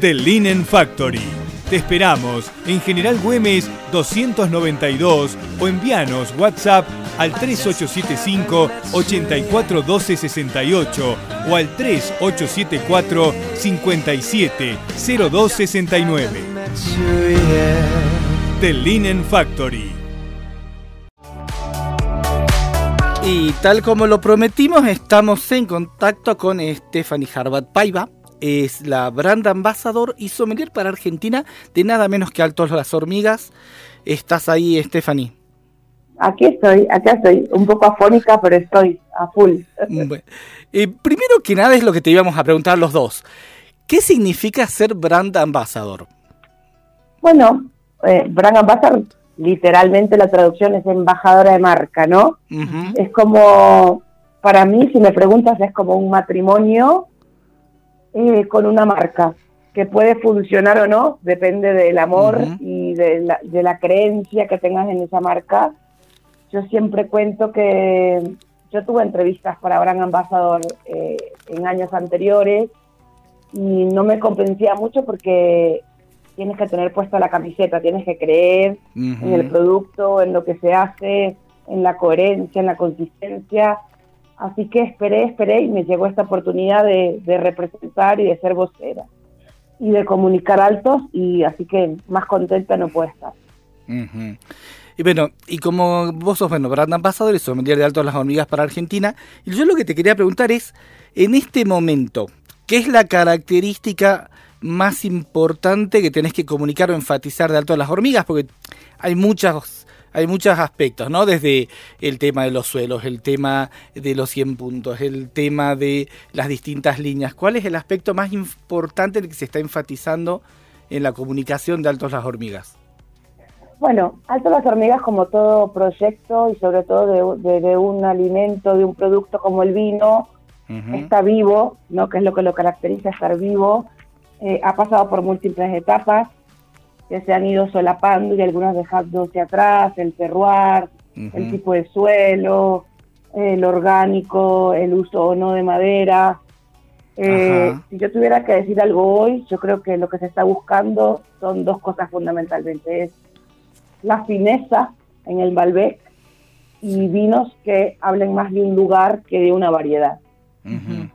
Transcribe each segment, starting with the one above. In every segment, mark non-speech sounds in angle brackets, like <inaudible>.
The Linen Factory. Te esperamos en General Güemes 292 o envíanos WhatsApp al 3875 841268 o al 3874 570269. Sure, yeah. The Linen Factory. Y tal como lo prometimos, estamos en contacto con Stephanie Harbat Paiva. Es la brand ambassador y sommelier para Argentina de nada menos que Altos las Hormigas. ¿Estás ahí, Stephanie? Aquí estoy, acá estoy, un poco afónica, pero estoy a full. Bueno, eh, primero que nada es lo que te íbamos a preguntar los dos. ¿Qué significa ser brand ambassador? Bueno, eh, Brand Ambassador, literalmente la traducción es embajadora de marca, ¿no? Es como, para mí, si me preguntas, es como un matrimonio eh, con una marca, que puede funcionar o no, depende del amor y de la, de la creencia que tengas en esa marca. Yo siempre cuento que yo tuve entrevistas para Brand Ambassador eh, en años anteriores y no me convencía mucho porque tienes que tener puesta la camiseta, tienes que creer en el producto, en lo que se hace, en la coherencia, en la consistencia. Así que esperé, esperé y me llegó esta oportunidad de, de representar y de ser vocera y de comunicar altos y así que más contenta no puedo estar. Y bueno, y como vos sos, bueno, brand ambassador y sommelier de Altos las Hormigas para Argentina, y yo lo que te quería preguntar es, en este momento, ¿qué es la característica más importante que tenés que comunicar o enfatizar de Altos las Hormigas? Porque hay muchos, hay muchos aspectos, ¿no? Desde el tema de los suelos, el tema de los 100 puntos, el tema de las distintas líneas. ¿Cuál es el aspecto más importante en el que se está enfatizando en la comunicación de Altos las Hormigas? Bueno, Alto las Hormigas, como todo proyecto y sobre todo de, de- de un alimento, de un producto como el vino, está vivo, ¿no? que es lo que lo caracteriza estar vivo. Eh, ha pasado por múltiples etapas que se han ido solapando y algunas dejando hacia atrás, el terroir, el tipo de suelo, el orgánico, el uso o no de madera. Eh, si yo tuviera que decir algo hoy, yo creo que lo que se está buscando son dos cosas fundamentalmente. Es la fineza en el Malbec y vinos que hablen más de un lugar que de una variedad. Ujú.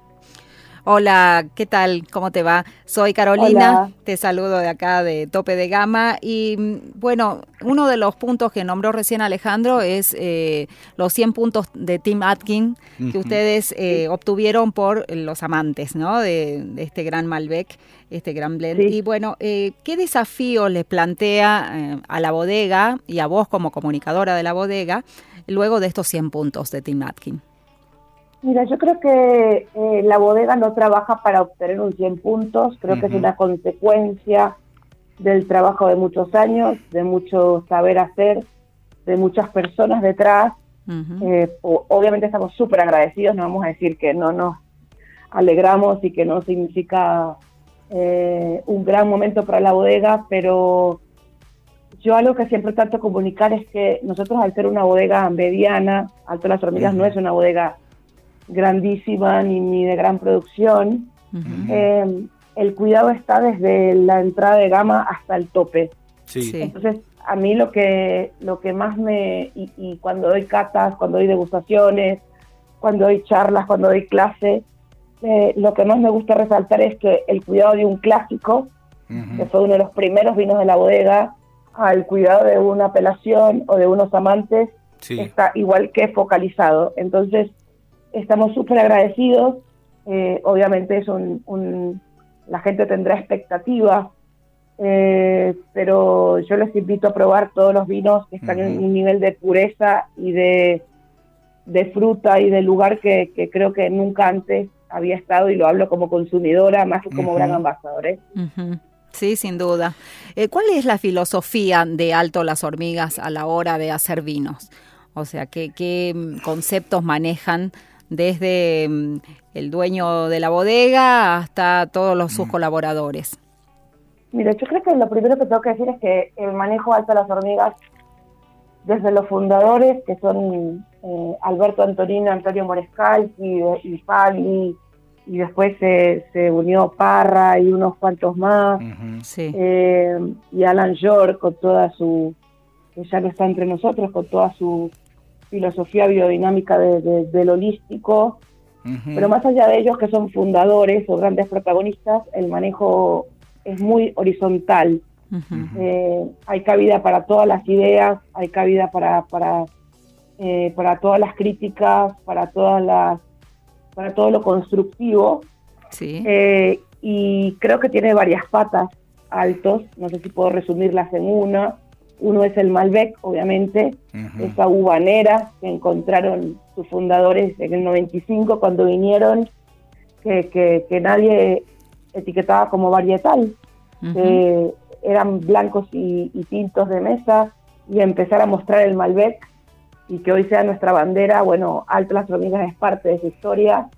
Hola, ¿qué tal? ¿Cómo te va? Soy Carolina, Hola. te saludo de acá de Tope de Gama y mm, bueno, uno de los puntos que nombró recién Alejandro es eh, los 100 puntos de Tim Atkin que ustedes eh, obtuvieron por los amantes ¿no? de, de este gran Malbec, este gran blend. Sí. Y bueno, eh, ¿qué desafío les plantea eh, a la bodega y a vos como comunicadora de la bodega luego de estos 100 puntos de Tim Atkin? Mira, yo creo que eh, la bodega no trabaja para obtener un 100 puntos, creo que es una consecuencia del trabajo de muchos años, de mucho saber hacer, de muchas personas detrás. Eh, o- obviamente estamos súper agradecidos, no vamos a decir que no nos alegramos y que no significa eh, un gran momento para la bodega, pero yo algo que siempre trato de comunicar es que nosotros al ser una bodega mediana, Alto Las Hormigas no es una bodega grandísima ni, ni de gran producción, eh, el cuidado está desde la entrada de gama hasta el tope. Sí. Sí. Entonces, a mí lo que, lo que más me... Y, y cuando doy catas, cuando doy degustaciones, cuando doy charlas, cuando doy clase, eh, lo que más me gusta resaltar es que el cuidado de un clásico, que fue uno de los primeros vinos de la bodega, al cuidado de una apelación o de unos amantes, Sí. está igual que focalizado. Entonces, estamos súper agradecidos. Eh, obviamente es un, un- la gente tendrá expectativas, eh, pero yo les invito a probar todos los vinos que están en un nivel de pureza y de, de fruta y de lugar que, que creo que nunca antes había estado y lo hablo como consumidora más que como gran embajador. ¿eh? Sí, sin duda. Eh, ¿Cuál es la filosofía de Alto Las Hormigas a la hora de hacer vinos? O sea, ¿qué, qué conceptos manejan desde mm, el dueño de la bodega hasta todos los, sus colaboradores? Mira, yo creo que lo primero que tengo que decir es que el manejo alto de las hormigas, desde los fundadores, que son eh, Alberto Antonino, Antonio Morescalchi y Pali, y después se, se unió Parra y unos cuantos más. Sí. eh, y Alan York con toda su, que ya no está entre nosotros, con toda su filosofía biodinámica de- de- del holístico, pero más allá de ellos que son fundadores o grandes protagonistas, el manejo es muy horizontal. Eh, hay cabida para todas las ideas, hay cabida para para, eh, para todas las críticas, para todas las para todo lo constructivo Sí. eh, y creo que tiene varias patas altos. No sé si puedo resumirlas en una. Uno es el Malbec, obviamente, esa uvanera que encontraron sus fundadores en el 95 cuando vinieron, que, que, que nadie etiquetaba como varietal, que eran blancos y, y tintos de mesa, y empezar a mostrar el Malbec y que hoy sea nuestra bandera, bueno, Alto Las Hormigas es parte de su historia.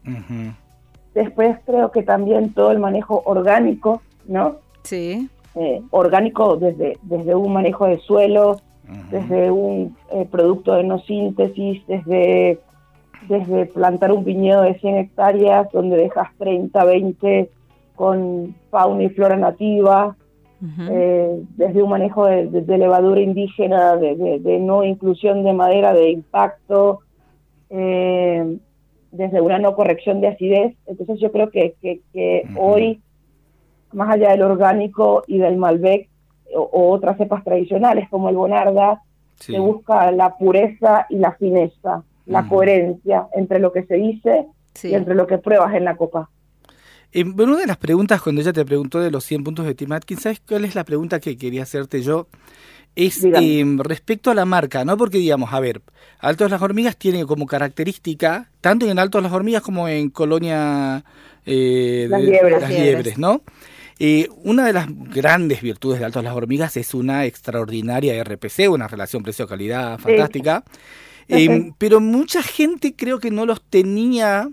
Después creo que también todo el manejo orgánico, ¿no? Sí. Eh, orgánico desde, desde un manejo de suelo, desde un eh, producto de no síntesis, desde, desde plantar un viñedo de 100 hectáreas donde dejas 30, 20 con fauna y flora nativa, eh, desde un manejo de, de- de levadura indígena, de, de- de no inclusión de madera de impacto, eh, desde una no corrección de acidez. Entonces yo creo que, que- hoy, más allá del orgánico y del Malbec o, o otras cepas tradicionales como el Bonarda, Sí. se busca la pureza y la fineza, la coherencia entre lo que se dice Sí. y entre lo que pruebas en la copa. Eh, bueno, una de las preguntas cuando ella te preguntó de los 100 puntos de Tim Atkins, ¿sabes cuál es la pregunta que quería hacerte yo? Es eh, respecto a la marca, ¿no? Porque digamos, a ver, Altos las Hormigas tiene como característica, tanto en Altos las Hormigas como en Colonia eh, Las de- Liebres. Las Las Liebres, ¿no? Eh, una de las grandes virtudes de Altos las Hormigas es una extraordinaria RPC, una relación precio-calidad fantástica. Eh, Ujú. pero mucha gente creo que no los tenía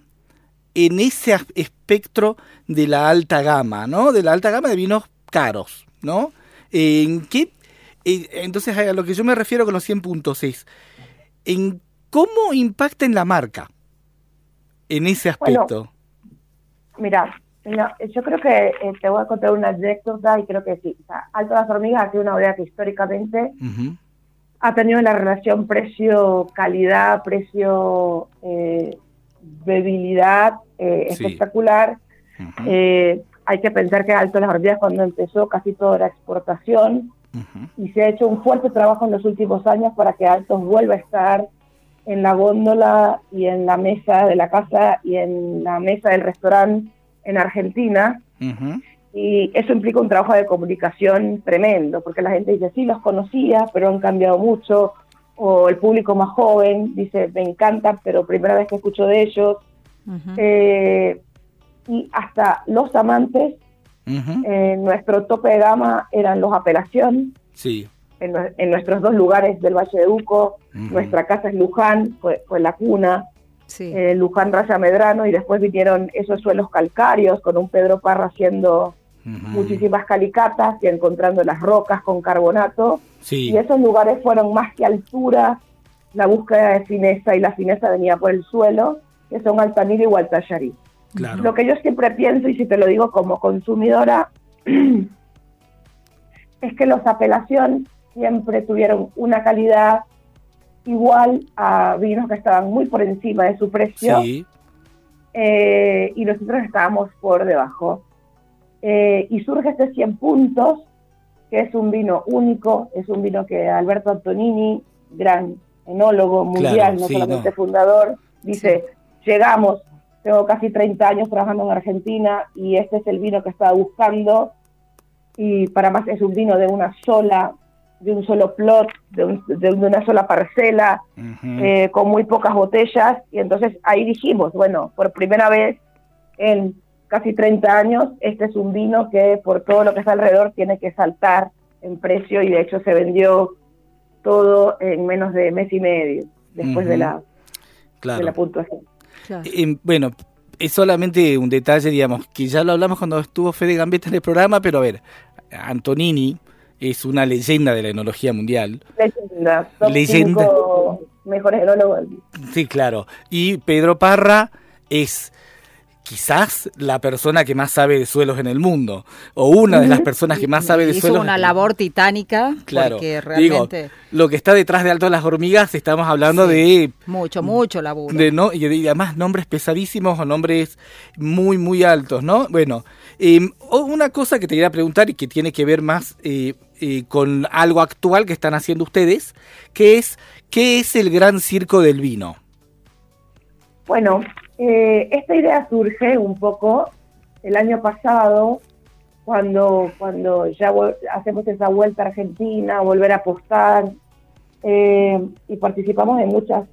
en ese espectro de la alta gama, ¿no? De la alta gama de vinos caros, ¿no? ¿En qué? eh, entonces, a lo que yo me refiero con los 100 puntos es, ¿en cómo impacta en la marca? En ese Bueno, aspecto. Mira, no, yo creo que eh, te voy a contar una anécdota y creo que sí. O sea, Alto las Hormigas ha sido una bodega que históricamente ha tenido la relación precio-calidad, precio eh, bebilidad eh, Sí. espectacular. Eh, hay que pensar que Alto las Hormigas cuando empezó casi todo era exportación y se ha hecho un fuerte trabajo en los últimos años para que Altos vuelva a estar en la góndola y en la mesa de la casa y en la mesa del restaurante en Argentina. Y eso implica un trabajo de comunicación tremendo, porque la gente dice, sí, los conocía, pero han cambiado mucho. O el público más joven dice, me encantan, pero primera vez que escucho de ellos. Eh, y hasta los amantes, eh, nuestro tope de gama eran los apelación, Sí. en, en nuestros dos lugares del Valle de Uco. Nuestra casa es Luján, fue, fue la cuna. Sí. eh, Luján Raya Medrano, y después vinieron esos suelos calcáreos con un Pedro Parra haciendo muchísimas calicatas y encontrando las rocas con carbonato. Sí. Y esos lugares fueron más que altura, la búsqueda de fineza, y la fineza venía por el suelo, que son Altamira y Gualtallarí. Claro. Lo que yo siempre pienso, y si te lo digo como consumidora, <clears throat> es que los apelación siempre tuvieron una calidad igual a vinos que estaban muy por encima de su precio Sí. eh, y nosotros estábamos por debajo. Eh, y surge este 100 puntos, que es un vino único, es un vino que Alberto Antonini, gran enólogo mundial, Claro, no sí, solamente no. fundador, dice, llegamos, tengo casi 30 años trabajando en Argentina y este es el vino que estaba buscando y para más es un vino de una sola, de un solo plot, de, un- de una sola parcela, Ujú. eh, con muy pocas botellas y entonces ahí dijimos, bueno, por primera vez en casi 30 años, este es un vino que por todo lo que está alrededor tiene que saltar en precio y de hecho se vendió todo en menos de mes y medio después de, Ujú. la, claro. de la puntuación. Claro. Eh, bueno, es solamente un detalle, digamos, que ya lo hablamos cuando estuvo Fede Gambetta en el programa, pero a ver, Antonini es una leyenda de la enología mundial. Leyenda, top Leyenda. cinco mejores enólogos del mundo. Sí, claro. Y Pedro Parra es quizás la persona que más sabe de suelos en el mundo, o una de las personas que más sabe de Hizo suelos. una labor titánica Claro. porque Digo, lo que está detrás de Alto de las Hormigas, estamos hablando de mucho, mucho laburo. de no y de- y además nombres pesadísimos o nombres muy muy altos no bueno eh, o- una cosa que te quería preguntar y que tiene que ver más eh, eh, con algo actual que están haciendo ustedes que es qué es el gran circo del vino Bueno, eh, esta idea surge un poco el año pasado, cuando, cuando ya hacemos esa vuelta a Argentina, volver a apostar, eh, y participamos en muchas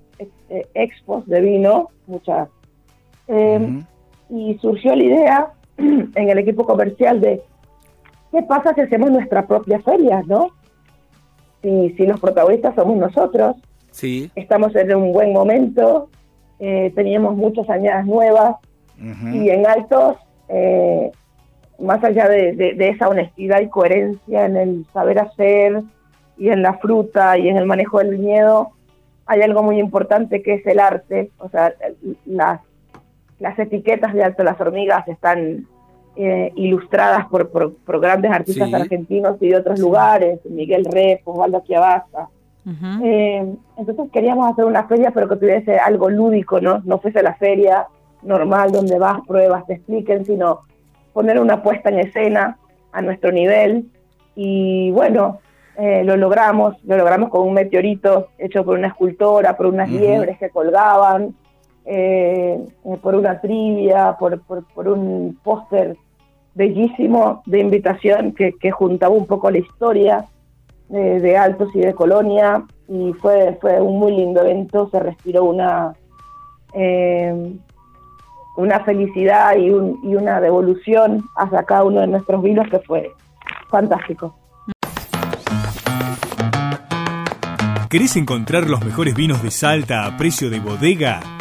eh, expos de vino, muchas. Y surgió la idea <clears throat> en el equipo comercial de, ¿qué pasa si hacemos nuestra propia feria, no? Si, si los protagonistas somos nosotros, sí. estamos en un buen momento, eh, teníamos muchas añadas nuevas y en altos, eh, más allá de, de- de esa honestidad y coherencia en el saber hacer y en la fruta y en el manejo del viñedo, hay algo muy importante que es el arte, o sea, las, las etiquetas de Alto Las Hormigas están eh, ilustradas por, por- por grandes artistas Sí. argentinos y de otros lugares, Miguel Rep, Osvaldo Chiavasa, Ujú. eh, entonces queríamos hacer una feria, pero que tuviese algo lúdico, ¿no? No fuese la feria normal donde vas, pruebas, te expliquen, sino poner una puesta en escena a nuestro nivel. Y bueno, eh, lo logramos, lo logramos con un meteorito hecho por una escultora, por unas liebres que colgaban, eh, por una trivia, por, por, un póster bellísimo de invitación que, juntaba un poco la historia de, de Altos y de Colonia y fue, fue un muy lindo evento, se respiró una, eh, una felicidad y, y una devolución hacia cada uno de nuestros vinos que fue fantástico. ¿Querés encontrar los mejores vinos de Salta a precio de bodega?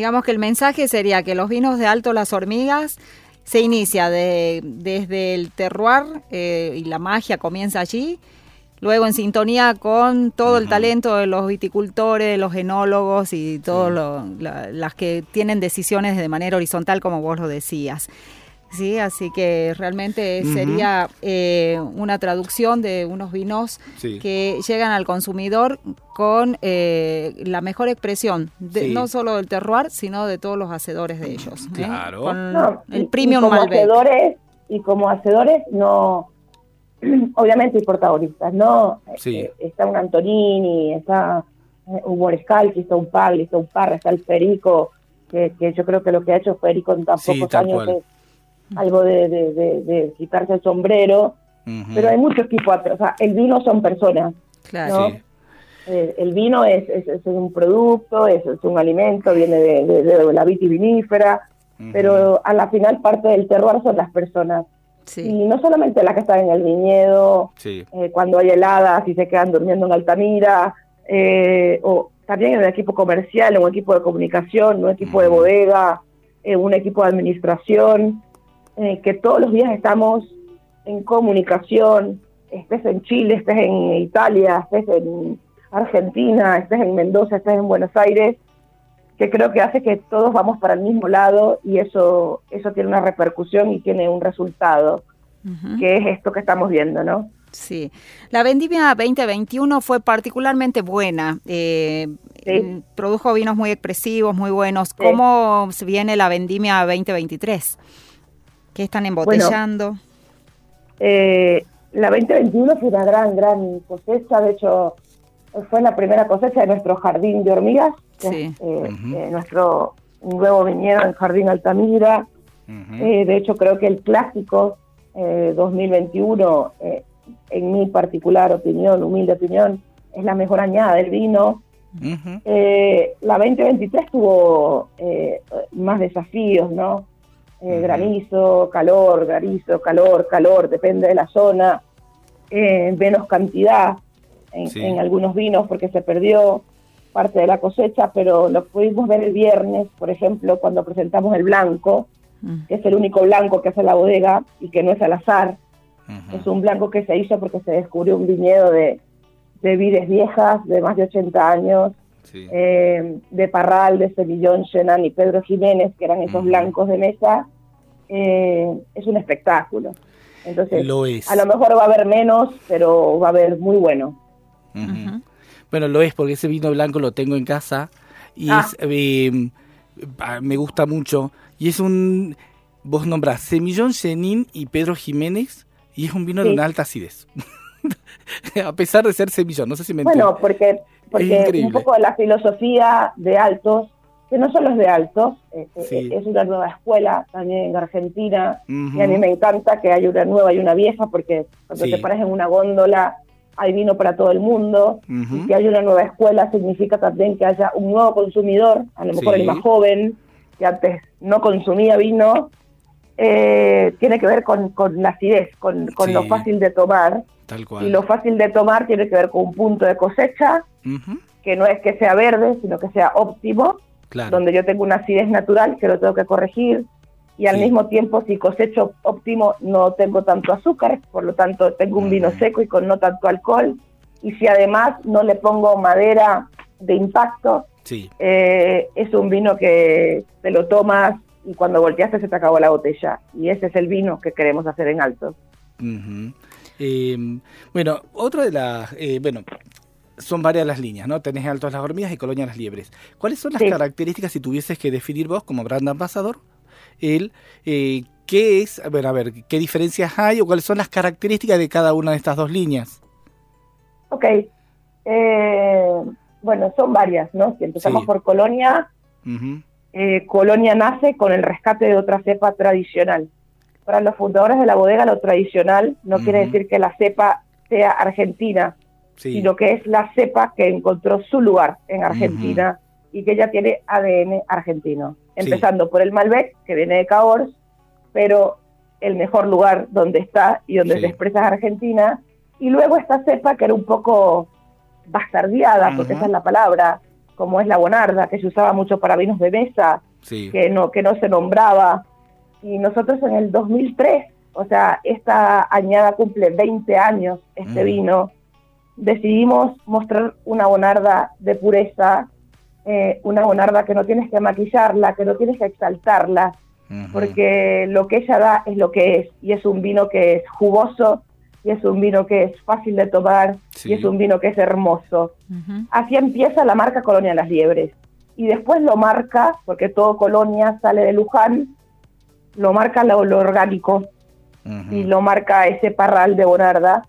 Digamos que el mensaje sería que los vinos de Alto Las Hormigas se inicia de- desde el terroir eh, y la magia comienza allí, luego en sintonía con todo el talento de los viticultores, los enólogos y todas las que tienen decisiones de manera horizontal, como vos lo decías. Sí, así que realmente sería eh, una traducción de unos vinos Sí. que llegan al consumidor con eh, la mejor expresión, de- Sí. no solo del terroir, sino de todos los hacedores de ellos. ¿eh? Claro. Con No, y- el y premium como Malbec. hacedores y como hacedores no <clears throat> obviamente hay protagonistas no Sí. Eh, está un Antonini está eh, un Borescalchi está un Pagli está un Parra está el Federico que, que yo creo que lo que ha hecho Federico en tan Sí, pocos años cual. es algo de, de- de- de quitarse el sombrero pero hay mucho equipo atrás o sea el vino son personas Claro. ¿no? Sí. Eh, el vino es, es, es un producto, es, es un alimento, viene de, de- de la vitivinífera, Ujú. pero a la final parte del terroir son las personas. Sí. Y no solamente las que están en el viñedo, Sí. eh, cuando hay heladas y se quedan durmiendo en Altamira, eh, o también en el equipo comercial, en un equipo de comunicación, un equipo de bodega, en un equipo de administración, eh, que todos los días estamos en comunicación, estés en Chile, estés en Italia, estés en Argentina, estés en Mendoza, estés en Buenos Aires, que creo que hace que todos vamos para el mismo lado y eso, eso tiene una repercusión y tiene un resultado, que es esto que estamos viendo, ¿no? Sí, la vendimia 2021 fue particularmente buena. eh, Sí. produjo vinos muy expresivos, muy buenos. Sí. ¿Cómo se viene la vendimia 2023? ¿Qué están embotellando? Eh, la 2021 fue una gran, gran cosecha, de hecho fue la primera cosecha de nuestro jardín de hormigas, que Sí. es, eh, eh, nuestro nuevo viñedo en Jardín Altamira. Eh, de hecho creo que el clásico eh, 2021, eh, en mi particular opinión, humilde opinión, es la mejor añada del vino. Ujú. Eh, la 2023 tuvo eh, más desafíos, ¿no? Eh. Granizo, calor, granizo, calor, calor, depende de la zona. Eh, menos cantidad en, Sí. en algunos vinos porque se perdió parte de la cosecha, pero lo pudimos ver el viernes, por ejemplo, cuando presentamos el blanco, Mm. que es el único blanco que hace la bodega y que no es al azar. Es un blanco que se hizo porque se descubrió un viñedo de, de vides viejas de más de 80 años, Sí. eh, de Parral, de Semillón, Shenan y Pedro Jiménez, que eran esos blancos de mesa. Eh, es un espectáculo. Entonces, Lo es. a lo mejor va a haber menos, pero va a haber muy bueno. Bueno, lo es porque ese vino blanco lo tengo en casa y Ah. es eh, ah, me gusta mucho y es un vos nombrás Semillón Chenin y Pedro Jiménez y es un vino de Sí. una alta acidez. <laughs> a pesar de ser semillón, no sé si me Bueno, entiendes. porque, porque un poco de la filosofía de Altos, que no solo es de Altos, eh, eh, es una nueva escuela también en Argentina, y a mí me encanta que haya una nueva y una vieja, porque cuando Sí. te paras en una góndola hay vino para todo el mundo, y que haya una nueva escuela significa también que haya un nuevo consumidor, a lo mejor Sí. el más joven, que antes no consumía vino, eh, tiene que ver con, con la acidez, con, con lo fácil de tomar, Tal cual. y lo fácil de tomar tiene que ver con un punto de cosecha, que no es que sea verde, sino que sea óptimo, Claro. donde yo tengo una acidez natural que lo tengo que corregir y al Sí. mismo tiempo si cosecho óptimo no tengo tanto azúcar, por lo tanto tengo un vino seco y con no tanto alcohol y si además no le pongo madera de impacto, Sí. eh, es un vino que te lo tomas y cuando volteaste se te acabó la botella y ese es el vino que queremos hacer en alto. Eh, bueno, otra de las, eh, bueno, son varias las líneas, ¿no? Tenés Altos las Hormigas y Colonia las Liebres. ¿Cuáles son las Sí. características, si tuvieses que definir vos como brand ambassador, el, eh, qué es, a ver, a ver, qué diferencias hay o cuáles son las características de cada una de estas dos líneas? Ok, eh, bueno, son varias, ¿no? Si empezamos Sí. por Colonia. Eh, Colonia nace con el rescate de otra cepa tradicional. Para los fundadores de la bodega, lo tradicional no quiere decir que la cepa sea argentina, Sí. sino que es la cepa que encontró su lugar en Argentina y que ya tiene ADN argentino. Sí. Empezando por el Malbec, que viene de Cahors, pero el mejor lugar donde está y donde Sí. se expresa es Argentina. Y luego esta cepa que era un poco bastardeada, porque Ajá. esa es la palabra, como es la bonarda, que se usaba mucho para vinos de mesa, sí. que no, que no se nombraba. Y nosotros en el 2003, o sea, esta añada cumple 20 años, este Mm. vino, decidimos mostrar una bonarda de pureza, eh, una bonarda que no tienes que maquillarla, que no tienes que exaltarla, Ujú. porque lo que ella da es lo que es, y es un vino que es jugoso, y es un vino que es fácil de tomar, Sí. y es un vino que es hermoso. Así empieza la marca Colonia Las Liebres. Y después lo marca, porque todo Colonia sale de Luján, lo marca lo, lo orgánico y lo marca ese parral de Bonarda.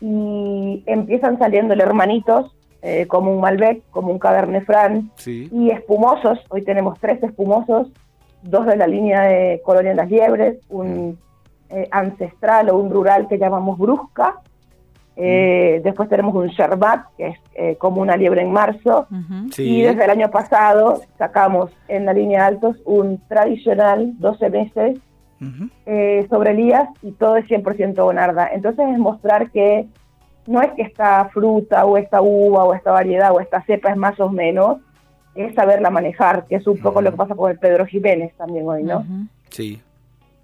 Y empiezan saliendo hermanitos, eh, como un Malbec, como un Cabernet Franc, Sí. y espumosos. Hoy tenemos tres espumosos, dos de la línea de Colonia Las Liebres, un eh, ancestral o un rural que llamamos Brusca. Eh, Después tenemos un Sherbat, que es eh, como una liebre en marzo. Ujú. Sí. Y desde el año pasado sacamos en la línea altos un tradicional 12 meses Ujú. eh, sobre Elías y todo es 100% Bonarda. Entonces es mostrar que no es que esta fruta o esta uva o esta variedad o esta cepa es más o menos, es saberla manejar, que es un poco lo que pasa con el Pedro Jiménez también hoy, ¿no? Sí.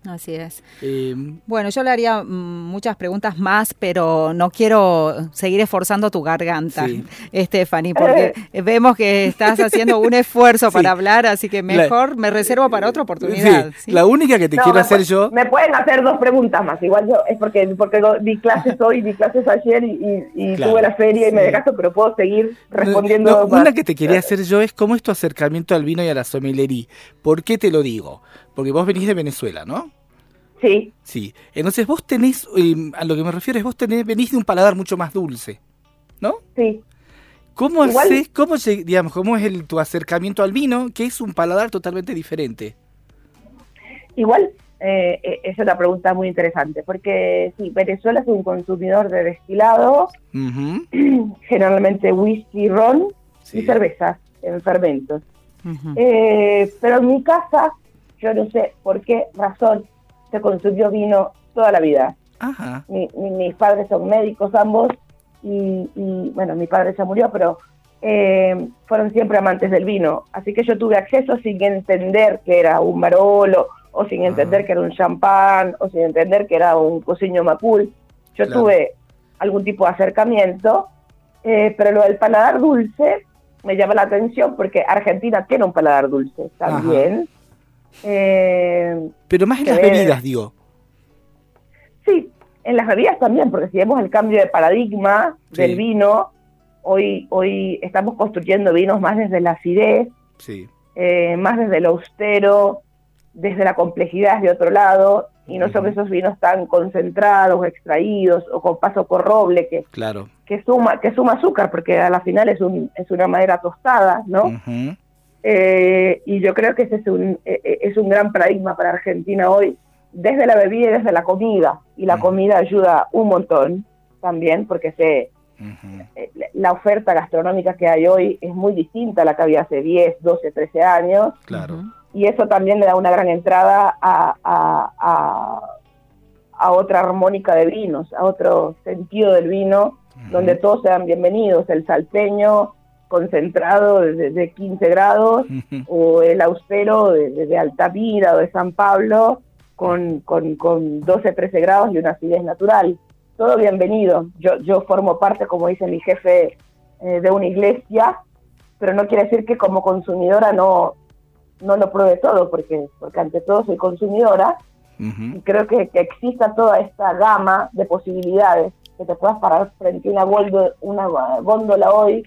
Así es. Eh, Bueno, yo le haría mm, muchas preguntas más, pero no quiero seguir esforzando tu garganta, Sí. <laughs> Stephanie, porque <laughs> vemos que estás haciendo un esfuerzo Sí. para hablar, así que La- mejor me reservo para otra oportunidad. sí, ¿sí? La única que te No, quiero me hacer yo. Me pueden hacer dos preguntas más. Igual yo, es porque, porque di clases hoy, di clases ayer y, y- y Claro, tuve la feria y me dejaste, pero puedo seguir respondiendo No, más. una que te quería hacer yo es cómo es tu acercamiento al vino y a la sommelería. ¿Por qué te lo digo? Porque vos venís de Venezuela, ¿no? Sí, Sí. Entonces vos tenés, eh, a lo que me refiero es vos tenés, venís de un paladar mucho más dulce, ¿no? sí. ¿Cómo haces, cómo, digamos, cómo es el, tu acercamiento al vino, que es un paladar totalmente diferente? Igual, eh, eh, es una pregunta muy interesante, porque sí, Venezuela es un consumidor de destilado, Ujú, <clears throat> generalmente whisky, ron sí. y cervezas en fermentos. Eh, pero en mi casa, yo no sé por qué razón se consumió vino toda la vida. Ajá. Mi- mi- mis padres son médicos ambos y, y, bueno, mi padre ya murió, pero eh, fueron siempre amantes del vino. Así que yo tuve acceso sin entender que era un Barolo o sin entender que era un champán o sin entender que era un cociño macul. Yo Claro. tuve algún tipo de acercamiento, eh, pero lo del paladar dulce me llama la atención porque Argentina tiene un paladar dulce también. Eh, Pero más en las ver. bebidas, digo. Sí, en las bebidas también, porque si vemos el cambio de paradigma Sí. del vino, hoy, hoy estamos construyendo vinos más desde la acidez, Sí. eh, más desde lo austero, desde la complejidad de otro lado, y no son Ujú. esos vinos tan concentrados, extraídos, o con paso por roble, que, Claro. que suma que suma azúcar, porque a la final es, un, es una madera tostada, ¿no? Ujú. Eh, y yo creo que ese es un, eh, eh, es un gran paradigma para Argentina hoy, desde la bebida y desde la comida. Y la Ujú. comida ayuda un montón también, porque se, eh, la oferta gastronómica que hay hoy es muy distinta a la que había hace 10, 12, 13 años. Claro. Y eso también le da una gran entrada a, a, a, a otra armónica de vinos, a otro sentido del vino, donde todos sean bienvenidos. El salteño concentrado de, de 15 grados, o el austero de, de- Altamira o de San Pablo con, con, con 12, 13 grados y una acidez natural. Todo bienvenido. Yo, yo formo parte, como dice mi jefe, eh, de una iglesia, pero no quiere decir que como consumidora no, no lo pruebe todo, porque, porque ante todo soy consumidora y creo que, que exista toda esta gama de posibilidades, que te puedas parar frente a una góndola hoy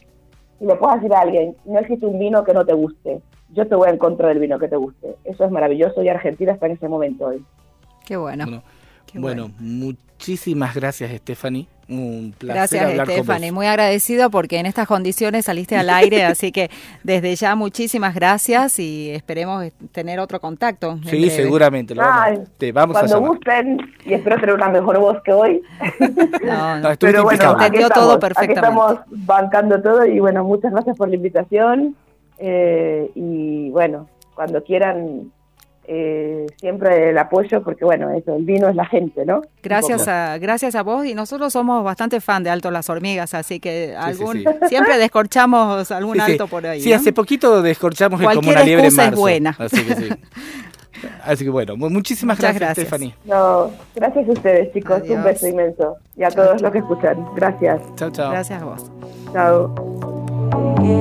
y le puedas decir a alguien, no existe un vino que no te guste, yo te voy a encontrar del vino que te guste. Eso es maravilloso y Argentina está en ese momento hoy. Qué bueno. Bueno, qué bueno, muchísimas gracias, Stephanie. Un placer Gracias, hablar con Stephanie. vos. Muy agradecido porque en estas condiciones saliste al aire, <laughs> así que desde ya muchísimas gracias y esperemos tener otro contacto. Sí, breve. seguramente. Lo Ay, vamos, te vamos a Cuando llamar. gusten, y espero tener una mejor voz que hoy, <laughs> No, No, pero bueno, aquí Entendió estamos, todo aquí perfectamente. estamos bancando todo y bueno, muchas gracias por la invitación eh, y bueno, cuando quieran eh, siempre el apoyo porque bueno, eso, el vino es la gente, ¿no? Gracias a, gracias a vos y nosotros somos bastante fan de Alto las Hormigas, así que algún sí. siempre descorchamos algún Sí, sí. alto por ahí. Sí, ¿no? hace poquito descorchamos el como Cualquier una liebre en excusa es marzo. buena. Así que sí. Así que bueno, mu- muchísimas Muchas gracias, gracias. Stephanie. No, gracias a ustedes chicos, Adiós. un beso inmenso y a todos los que escuchan. Gracias. Chao, chao. Gracias a vos. Chao.